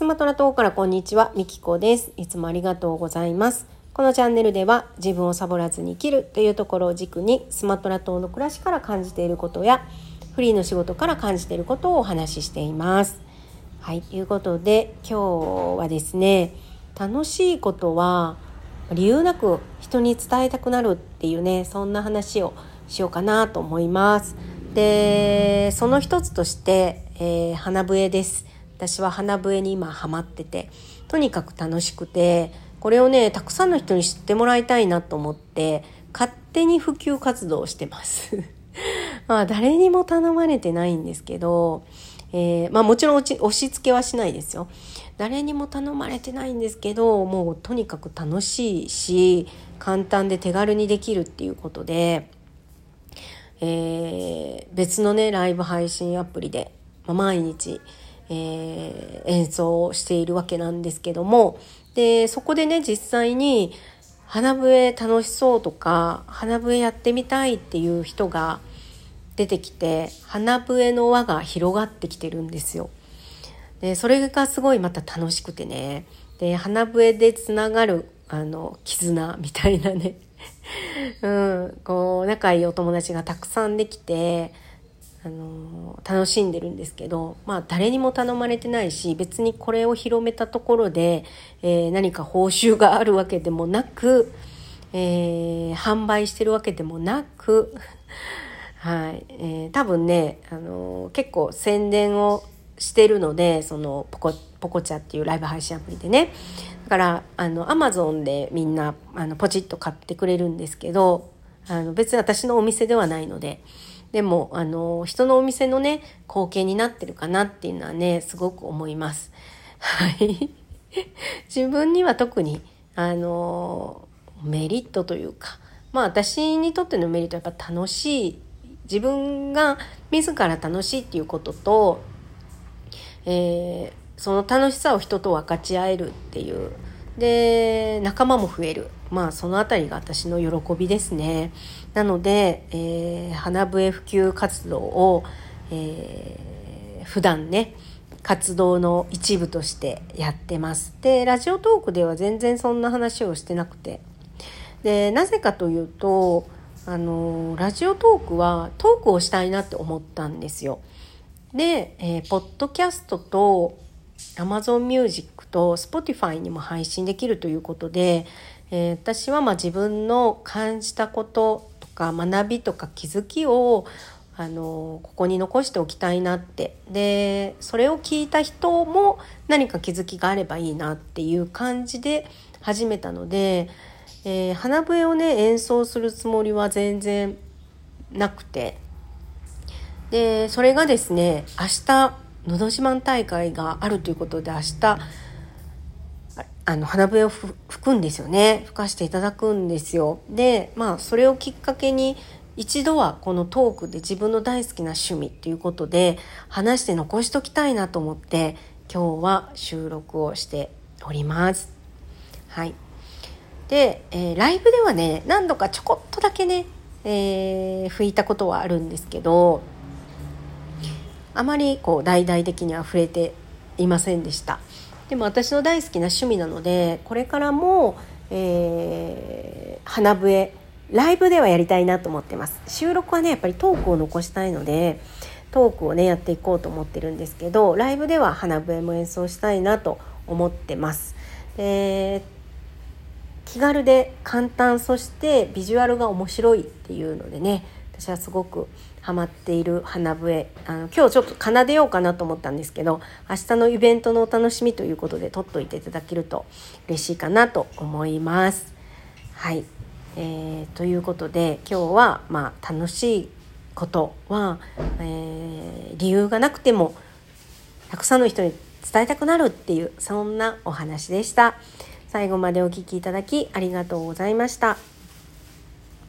スマトラ島からこんにちは、みきこです。いつもありがとうございます。このチャンネルでは自分をサボらずに生きるというところを軸にスマトラ島の暮らしから感じていることやフリーの仕事から感じていることをお話ししています。はい、ということで今日はですね、楽しいことは理由なく人に伝えたくなるっていうね、そんな話をしようかなと思います。で、その一つとして、えー、花笛です。私は花笛に今ハマっててとにかく楽しくてこれをねたくさんの人に知ってもらいたいなと思って勝手に普及活動をしてます。まあ誰にも頼まれてないんですけど、えー、まあもちろん押し付けはしないですよ。誰にも頼まれてないんですけどもうとにかく楽しいし簡単で手軽にできるっていうことで、えー、別のねライブ配信アプリで、まあ、毎日えー、演奏をしているわけなんですけどもでそこでね実際に花笛楽しそうとか花笛やってみたいっていう人が出てきて花笛の輪が広がってきてるんですよ。でそれがすごいまた楽しくてねで花笛でつながるあの絆みたいなね うん、こう仲いいお友達がたくさんできてあの楽しんでるんですけど、まあ、誰にも頼まれてないし別にこれを広めたところで、えー、何か報酬があるわけでもなく、えー、販売してるわけでもなく、はいえー、多分ね、あの結構宣伝をしてるのでそのポコポコチャっていうライブ配信アプリでねだからあのアマゾンでみんなあのポチッと買ってくれるんですけどあの別に私のお店ではないので。でもあの人のお店のね貢献になってるかなっていうのはねすごく思います。はい。自分には特にあのメリットというかまあ私にとってのメリットはやっぱ楽しい自分が自ら楽しいっていうことと、えー、その楽しさを人と分かち合えるっていうで仲間も増えるまあその辺りが私の喜びですね。なので、えー、花笛普及活動を、えー、普段ね活動の一部としてやってます。でラジオトークでは全然そんな話をしてなくて。でなぜかというとあのラジオトークはトークをしたいなって思ったんですよ。で、えー、ポッドキャストと Amazon Music と Spotify にも配信できるということで、えー、私はま自分の感じたこととか学びとか気づきをあのここに残しておきたいなって。でそれを聞いた人も何か気づきがあればいいなっていう感じで始めたので、えー、花笛をね演奏するつもりは全然なくて。でそれがですね明日「のど自慢」大会があるということで明日あの花笛を吹くんですよね吹かしていただくんですよ。でまあそれをきっかけに一度はこのトークで自分の大好きな趣味っていうことで話して残しときたいなと思って今日は収録をしております。はい。で、えー、ライブではね何度かちょこっとだけね、えー、吹いたことはあるんですけどあまりこう大々的には触れていませんでした。でも私の大好きな趣味なのでこれからも、えー、花笛ライブではやりたいなと思ってます。収録はねやっぱりトークを残したいのでトークをねやっていこうと思ってるんですけどライブでは花笛も演奏したいなと思ってます。で気軽で簡単そしてビジュアルが面白いっていうのでね私はすごくハマっている花笛あの今日ちょっと奏でようかなと思ったんですけど明日のイベントのお楽しみということで撮っといていただけると嬉しいかなと思います。はい、えー、ということで今日は、まあ、楽しいことは、えー、理由がなくてもたくさんの人に伝えたくなるっていうそんなお話でした。最後までお聴きいただきありがとうございました。